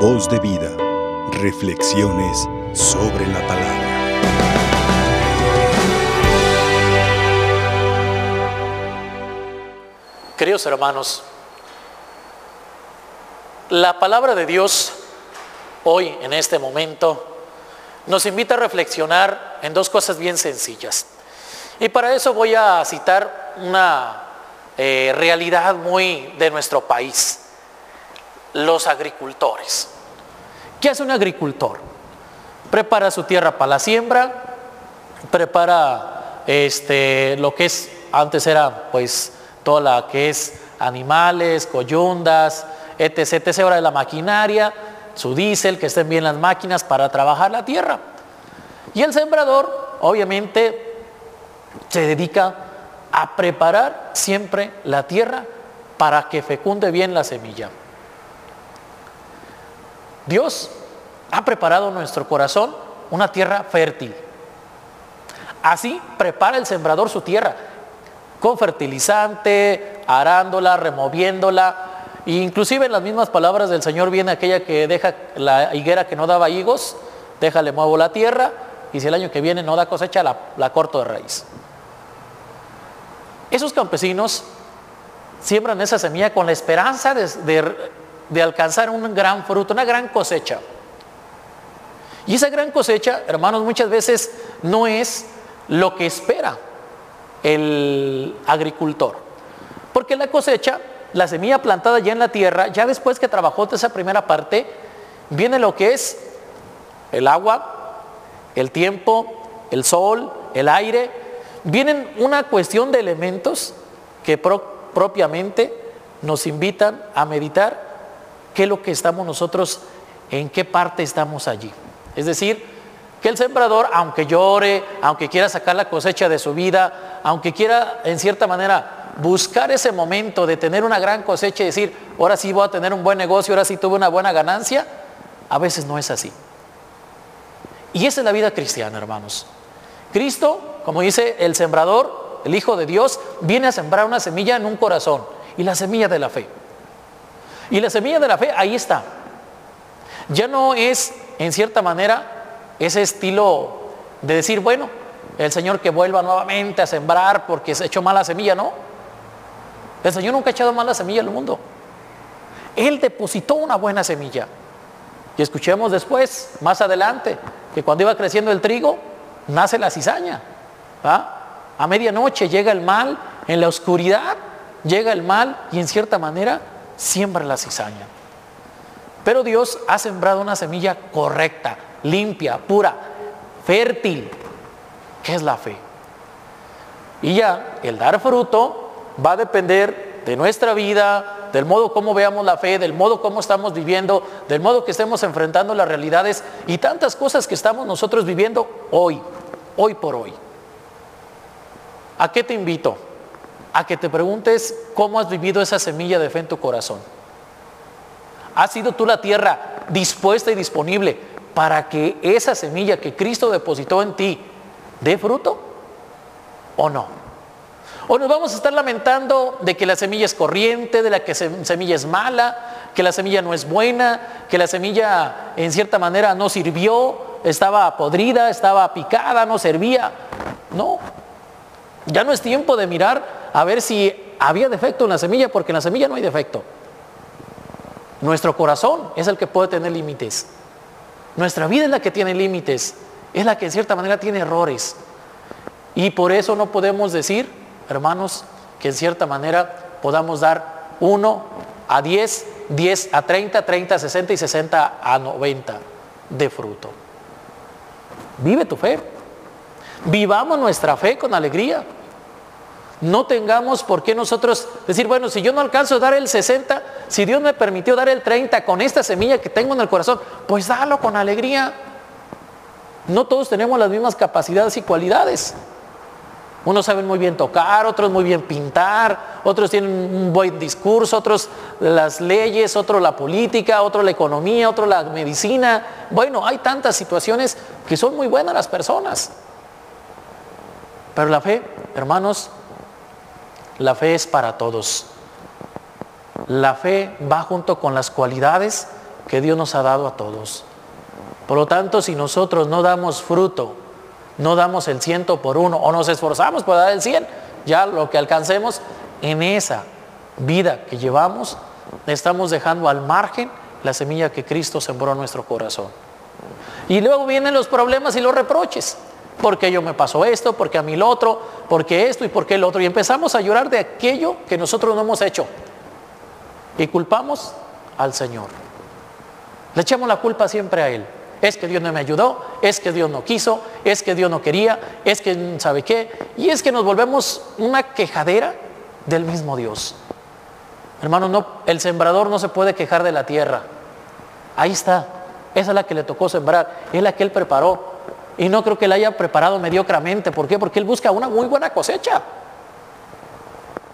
Voz de vida. Reflexiones sobre la palabra. Queridos hermanos, la palabra de Dios hoy, en este momento, nos invita a reflexionar en dos cosas bien sencillas. Y para eso voy a citar una eh, realidad muy de nuestro país, los agricultores. ¿Qué hace un agricultor? Prepara su tierra para la siembra, prepara este, lo que es, antes era pues toda la que es animales, coyundas, etc, de la maquinaria, su diésel, que estén bien las máquinas para trabajar la tierra. Y el sembrador, obviamente, se dedica a preparar siempre la tierra para que fecunde bien la semilla. Dios ha preparado nuestro corazón una tierra fértil. Así prepara el sembrador su tierra con fertilizante, arándola, removiéndola. E inclusive en las mismas palabras del Señor viene aquella que deja la higuera que no daba higos, déjale muevo la tierra y si el año que viene no da cosecha, la, la corto de raíz. Esos campesinos siembran esa semilla con la esperanza de, alcanzar un gran fruto, una gran cosecha. Y esa gran cosecha, hermanos, muchas veces no es lo que espera el agricultor. Porque la cosecha, la semilla plantada ya en la tierra, ya después que trabajó toda esa primera parte, viene lo que es el agua, el tiempo, el sol, el aire, vienen una cuestión de elementos que propiamente nos invitan a meditar qué es lo que estamos nosotros, en qué parte estamos allí. Es decir, que el sembrador, aunque llore, aunque quiera sacar la cosecha de su vida, aunque quiera en cierta manera buscar ese momento de tener una gran cosecha y decir, ahora sí voy a tener un buen negocio, ahora sí tuve una buena ganancia, a veces no es así. Y esa es la vida cristiana, hermanos. Cristo como dice el sembrador, el Hijo de Dios, viene a sembrar una semilla en un corazón y la semilla de la fe. Y la semilla de la fe ahí está. Ya no es, en cierta manera, ese estilo de decir, bueno, el Señor que vuelva nuevamente a sembrar porque se echó mala semilla, no. El Señor nunca ha echado mala semilla al mundo. Él depositó una buena semilla. Y escuchemos después, más adelante, que cuando iba creciendo el trigo, nace la cizaña. A medianoche llega el mal, en la oscuridad llega el mal y en cierta manera siembra la cizaña. Pero Dios ha sembrado una semilla correcta, limpia, pura, fértil, que es la fe. Y ya el dar fruto va a depender de nuestra vida, del modo como veamos la fe, del modo como estamos viviendo, del modo que estemos enfrentando las realidades y tantas cosas que estamos nosotros viviendo hoy, hoy por hoy. ¿A qué te invito? A que te preguntes cómo has vivido esa semilla de fe en tu corazón. ¿Has sido tú la tierra dispuesta y disponible para que esa semilla que Cristo depositó en ti dé fruto o no? O nos vamos a estar lamentando de que la semilla es corriente, de la que la semilla es mala, que la semilla no es buena, que la semilla en cierta manera no sirvió, estaba podrida, estaba picada, no servía. No, ya no es tiempo de mirar a ver si había defecto en la semilla, porque en la semilla no hay defecto. Nuestro corazón es el que puede tener límites. Nuestra vida es la que tiene límites. Es la que en cierta manera tiene errores. Y por eso no podemos decir, hermanos, que en cierta manera podamos dar 1 a 10, 10 a 30, 30 a 60 y 60 a 90 de fruto. Vive tu fe. Vivamos nuestra fe con alegría. No tengamos por qué nosotros decir, bueno, si yo no alcanzo a dar el 60, si Dios me permitió dar el 30 con esta semilla que tengo en el corazón, pues dalo con alegría. No todos tenemos las mismas capacidades y cualidades. Unos saben muy bien tocar, otros muy bien pintar, otros tienen un buen discurso, otros las leyes, otros la política, otro la economía, otro la medicina. Bueno, hay tantas situaciones que son muy buenas las personas. Pero la fe, hermanos, la fe es para todos. La fe va junto con las cualidades que Dios nos ha dado a todos. Por lo tanto, si nosotros no damos fruto, no damos el ciento por uno o nos esforzamos por dar el cien, ya lo que alcancemos en esa vida que llevamos, estamos dejando al margen la semilla que Cristo sembró en nuestro corazón. Y luego vienen los problemas y los reproches. Porque yo me pasó esto, porque a mí lo otro, porque esto y porque el otro. Y empezamos a llorar de aquello que nosotros no hemos hecho. Y culpamos al Señor. Le echamos la culpa siempre a Él. Es que Dios no me ayudó, es que Dios no quiso, es que Dios no quería, es que sabe qué. Y es que nos volvemos una quejadera del mismo Dios. Hermano, no, el sembrador no se puede quejar de la tierra. Ahí está. Esa es la que le tocó sembrar. Es la que él preparó. Y no creo que la haya preparado mediocramente. ¿Por qué? Porque él busca una muy buena cosecha.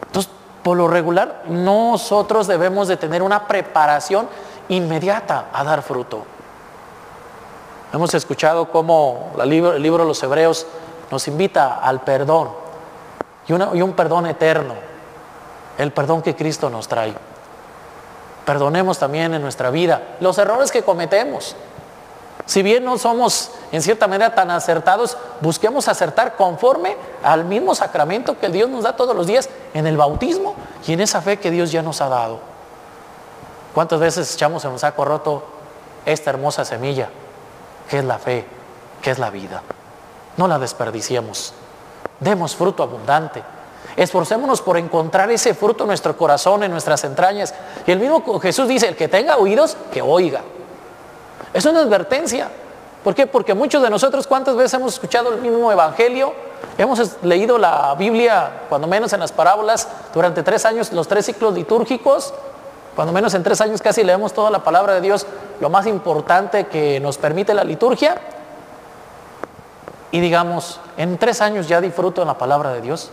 Entonces, por lo regular, nosotros debemos de tener una preparación inmediata a dar fruto. Hemos escuchado cómo el libro, de los Hebreos nos invita al perdón y un perdón eterno, el perdón que Cristo nos trae. Perdonemos también en nuestra vida los errores que cometemos. Si bien no somos en cierta manera tan acertados, busquemos acertar conforme al mismo sacramento que Dios nos da todos los días en el bautismo y en esa fe que Dios ya nos ha dado. ¿Cuántas veces echamos en un saco roto esta hermosa semilla, que es la fe, que es la vida? No la desperdiciemos. Demos fruto abundante. Esforcémonos por encontrar ese fruto en nuestro corazón, en nuestras entrañas. Y el mismo Jesús dice, el que tenga oídos, que oiga. Es una advertencia. ¿Por qué? Porque muchos de nosotros, ¿cuántas veces hemos escuchado el mismo evangelio? Hemos leído la Biblia, cuando menos en las parábolas, durante tres años, los tres ciclos litúrgicos. Cuando menos en tres años casi leemos toda la palabra de Dios, lo más importante que nos permite la liturgia. Y digamos, en tres años ya disfruto de la palabra de Dios.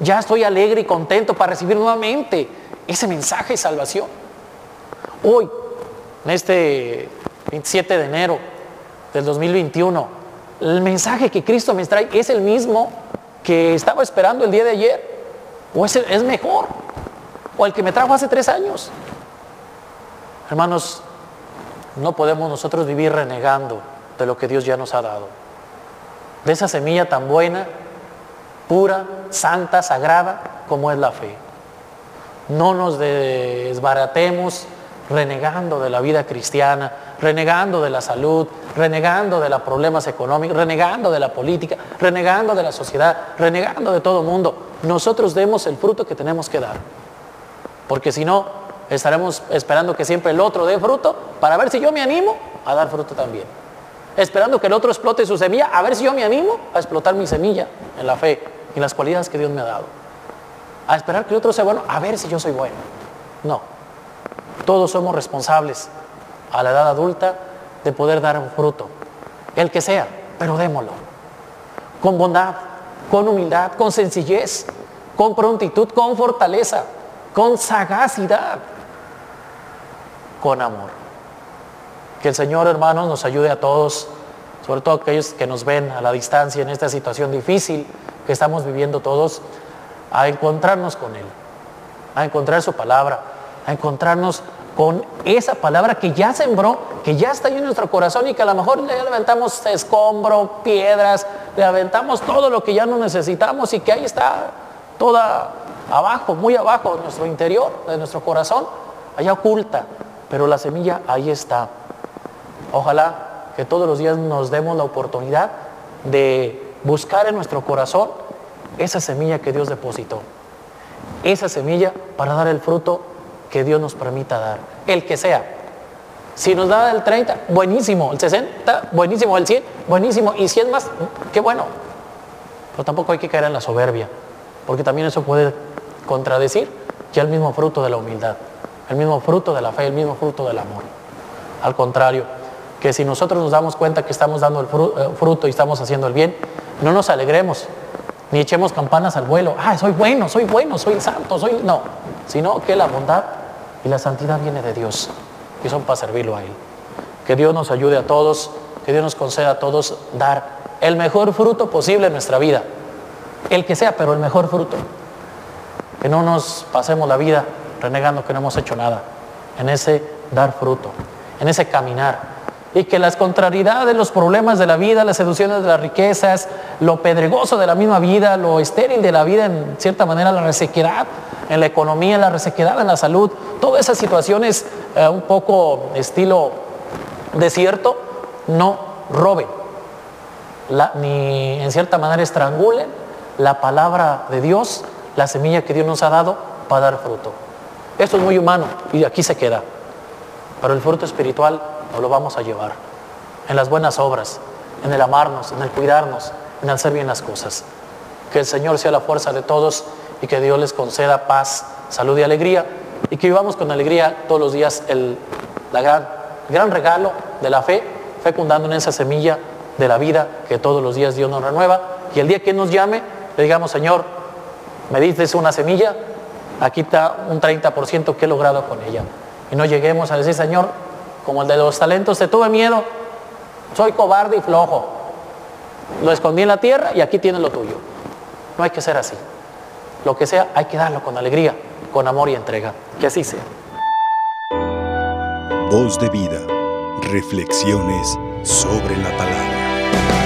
Ya estoy alegre y contento para recibir nuevamente ese mensaje de salvación. Hoy, en este 27 de enero del 2021, el mensaje que Cristo me trae es el mismo que estaba esperando el día de ayer, o es, es mejor, o el que me trajo hace tres años. Hermanos, no podemos nosotros vivir renegando de lo que Dios ya nos ha dado. De esa semilla tan buena pura, santa, sagrada, como es la fe. No nos desbaratemos renegando de la vida cristiana, renegando de la salud, renegando de los problemas económicos, renegando de la política, renegando de la sociedad, renegando de todo mundo. Nosotros demos el fruto que tenemos que dar. Porque si no, estaremos esperando que siempre el otro dé fruto para ver si yo me animo a dar fruto también. Esperando que el otro explote su semilla, a ver si yo me animo a explotar mi semilla en la fe y las cualidades que Dios me ha dado. A esperar que el otro sea bueno, a ver si yo soy bueno. No. Todos somos responsables a la edad adulta de poder dar un fruto. El que sea, pero démoslo. Con bondad, con humildad, con sencillez, con prontitud, con fortaleza, con sagacidad, con amor. Que el Señor, hermanos, nos ayude a todos, sobre todo aquellos que nos ven a la distancia en esta situación difícil que estamos viviendo todos, a encontrarnos con Él, a encontrar su palabra, a encontrarnos con esa palabra que ya sembró, que ya está ahí en nuestro corazón y que a lo mejor le levantamos escombro, piedras, le aventamos todo lo que ya no necesitamos y que ahí está toda abajo, muy abajo de nuestro interior, de nuestro corazón, allá oculta, pero la semilla ahí está. Ojalá que todos los días nos demos la oportunidad de buscar en nuestro corazón esa semilla que Dios depositó. Esa semilla para dar el fruto que Dios nos permita dar. El que sea. Si nos da el 30, buenísimo. El 60, buenísimo. El 100, buenísimo. Y 100 más, qué bueno. Pero tampoco hay que caer en la soberbia. Porque también eso puede contradecir ya el mismo fruto de la humildad. El mismo fruto de la fe, el mismo fruto del amor. Al contrario, que si nosotros nos damos cuenta que estamos dando el eh, fruto y estamos haciendo el bien, no nos alegremos, ni echemos campanas al vuelo. Ah, soy bueno, soy bueno, soy santo, soy... No, sino que la bondad y la santidad viene de Dios y son para servirlo a Él. Que Dios nos ayude a todos, que Dios nos conceda a todos dar el mejor fruto posible en nuestra vida. El que sea, pero el mejor fruto. Que no nos pasemos la vida renegando que no hemos hecho nada. En ese dar fruto. en ese caminar. Y que las contrariedades, los problemas de la vida, las seducciones de las riquezas, lo pedregoso de la misma vida, lo estéril de la vida, en cierta manera la resequedad en la economía, la resequedad en la salud, todas esas situaciones eh, un poco estilo desierto, no roben, ni en cierta manera estrangulen la palabra de Dios, la semilla que Dios nos ha dado para dar fruto. Esto es muy humano y aquí se queda. Pero el fruto espiritual no lo vamos a llevar en las buenas obras, en el amarnos, en el cuidarnos, en hacer bien las cosas. Que el Señor sea la fuerza de todos y que Dios les conceda paz, salud y alegría y que vivamos con alegría todos los días el gran, gran regalo de la fe, fecundando en esa semilla de la vida que todos los días Dios nos renueva y el día que nos llame le digamos Señor, me dices una semilla, aquí está un 30% que he logrado con ella. Y no lleguemos a decir, Señor, como el de los talentos, te tuve miedo, soy cobarde y flojo. Lo escondí en la tierra y aquí tienes lo tuyo. No hay que ser así. Lo que sea, hay que darlo con alegría, con amor y entrega. Que así sea. Voz de vida. Reflexiones sobre la palabra.